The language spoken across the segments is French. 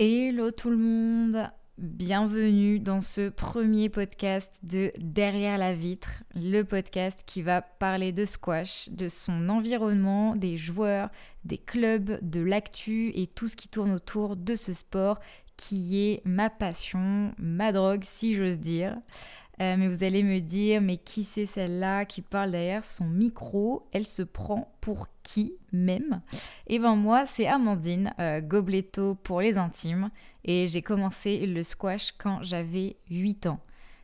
Hello tout le monde, bienvenue dans ce premier podcast de Derrière la vitre, le podcast qui va parler de squash, de son environnement, des joueurs, des clubs, de l'actu et tout ce qui tourne autour de ce sport qui est ma passion, ma drogue si j'ose dire. Euh, mais vous allez me dire, mais qui c'est celle-là qui parle derrière son micro? Elle se prend pour qui même? Et eh ben moi, c'est Amandine, euh, Gobletto pour les intimes. Et j'ai commencé le squash quand j'avais 8 ans.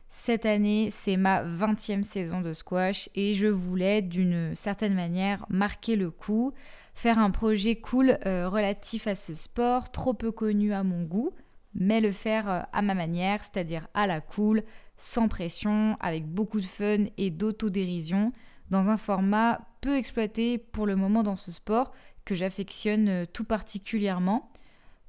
Cette année, c'est ma 20e saison de squash et je voulais d'une certaine manière marquer le coup, faire un projet cool euh, relatif à ce sport, trop peu connu à mon goût, mais le faire à ma manière, c'est-à-dire à la cool, sans pression, avec beaucoup de fun et d'autodérision, dans un format peu exploité pour le moment dans ce sport que j'affectionne euh, tout particulièrement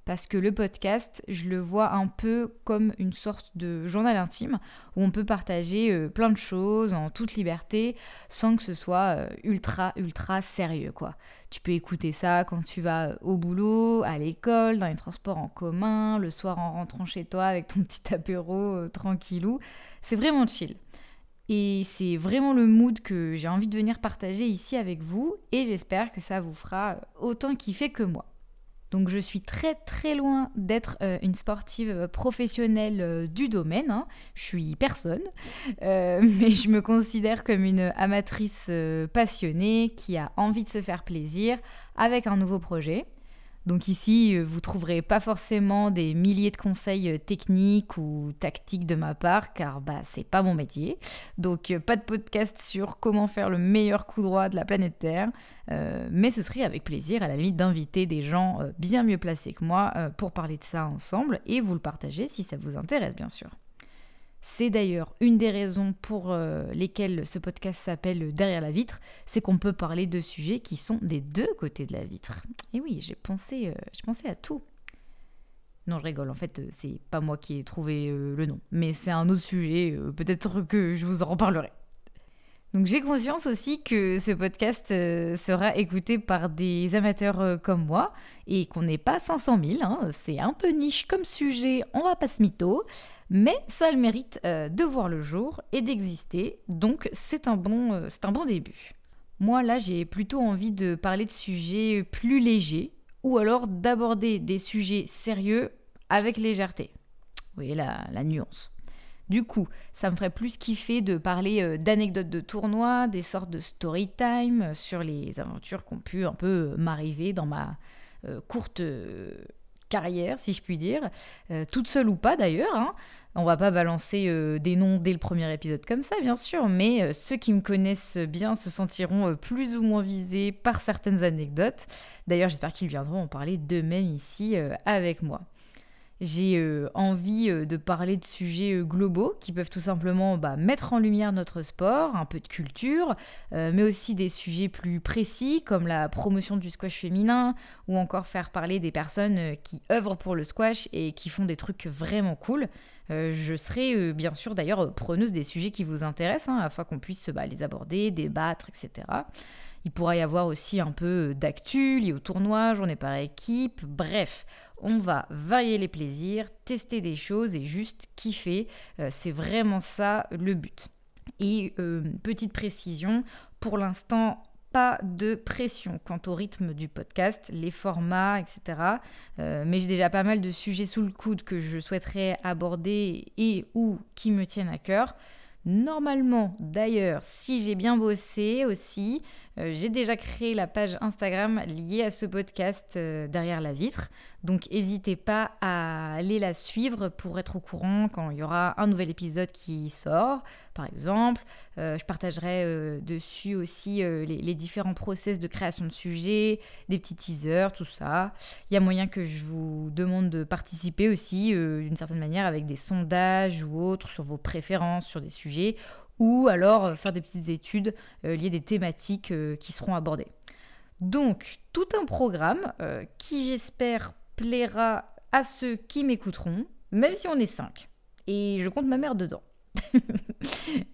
parce que le podcast, je le vois un peu comme une sorte de journal intime où on peut partager euh, plein de choses en toute liberté sans que ce soit euh, ultra ultra sérieux quoi. Tu peux écouter ça quand tu vas euh, au boulot, à l'école, dans les transports en commun, le soir en rentrant chez toi avec ton petit apéro tranquillou. C'est vraiment chill. Et c'est vraiment le mood que j'ai envie de venir partager ici avec vous et j'espère que ça vous fera autant kiffer que moi. Donc je suis très très loin d'être euh, une sportive euh, professionnelle euh, du domaine. Hein. Je suis personne, mais je me considère comme une amatrice passionnée qui a envie de se faire plaisir avec un nouveau projet. Donc ici, euh, vous trouverez pas forcément des milliers de conseils euh, techniques ou tactiques de ma part, car bah c'est pas mon métier. Donc euh, pas de podcast sur comment faire le meilleur coup droit de la planète Terre, mais ce serait avec plaisir à la limite d'inviter des gens bien mieux placés que moi pour parler de ça ensemble et vous le partager si ça vous intéresse bien sûr. C'est d'ailleurs une des raisons pour euh, lesquelles ce podcast s'appelle Derrière la vitre, c'est qu'on peut parler de sujets qui sont des deux côtés de la vitre. Et oui, j'ai pensé, euh, à tout. Non, je rigole, en fait, euh, c'est pas moi qui ai trouvé le nom, mais c'est un autre sujet, peut-être que je vous en reparlerai. Donc j'ai conscience aussi que ce podcast sera écouté par des amateurs comme moi et qu'on n'est pas 500 000, hein. c'est un peu niche comme sujet, on va pas se mytho. Mais ça a le mérite euh, de voir le jour et d'exister, donc c'est un, bon, euh, un bon début. Moi là j'ai plutôt envie de parler de sujets plus légers, ou alors d'aborder des sujets sérieux avec légèreté. Vous voyez la, nuance. Du coup, ça me ferait plus kiffer de parler euh, d'anecdotes de tournois, des sortes de story time sur les aventures qui ont pu un peu m'arriver dans ma courte carrière, si je puis dire, euh, toute seule ou pas d'ailleurs. Hein. On va pas balancer euh, des noms dès le premier épisode comme ça, bien sûr, mais euh, ceux qui me connaissent bien se sentiront plus ou moins visés par certaines anecdotes. D'ailleurs, j'espère qu'ils viendront en parler d'eux-mêmes ici avec moi. J'ai euh, envie euh, de parler de sujets euh, globaux qui peuvent tout simplement bah, mettre en lumière notre sport, un peu de culture, mais aussi des sujets plus précis comme la promotion du squash féminin ou encore faire parler des personnes qui œuvrent pour le squash et qui font des trucs vraiment cool. je serai bien sûr d'ailleurs preneuse des sujets qui vous intéressent hein, afin qu'on puisse bah, les aborder, débattre, etc. Il pourra y avoir aussi un peu d'actu lié au tournoi, journée par équipe, bref, on va varier les plaisirs, tester des choses et juste kiffer. Euh, c'est vraiment ça le but. Et euh, petite précision, pour l'instant, pas de pression quant au rythme du podcast, les formats, etc. Euh, mais j'ai déjà pas mal de sujets sous le coude que je souhaiterais aborder et ou qui me tiennent à cœur. Normalement, d'ailleurs, si j'ai bien bossé aussi, euh, j'ai déjà créé la page Instagram liée à ce podcast euh, derrière la vitre. Donc n'hésitez pas à aller la suivre pour être au courant quand il y aura un nouvel épisode qui sort, par exemple. Euh, je partagerai dessus aussi les, les, différents process de création de sujets, des petits teasers, tout ça. Il y a moyen que je vous demande de participer aussi d'une certaine manière avec des sondages ou autres sur vos préférences, sur des sujets ou alors euh, faire des petites études euh, liées des thématiques euh, qui seront abordées. Donc, tout un programme qui, j'espère, plaira à ceux qui m'écouteront, même si on est cinq. Et je compte ma mère dedans.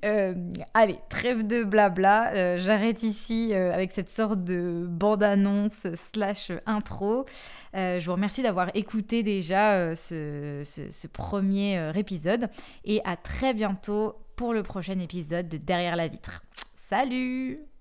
Euh, allez, trêve de blabla. Euh, j'arrête ici avec cette sorte de bande-annonce slash intro. je vous remercie d'avoir écouté déjà ce premier épisode et à très bientôt pour le prochain épisode de Derrière la vitre. Salut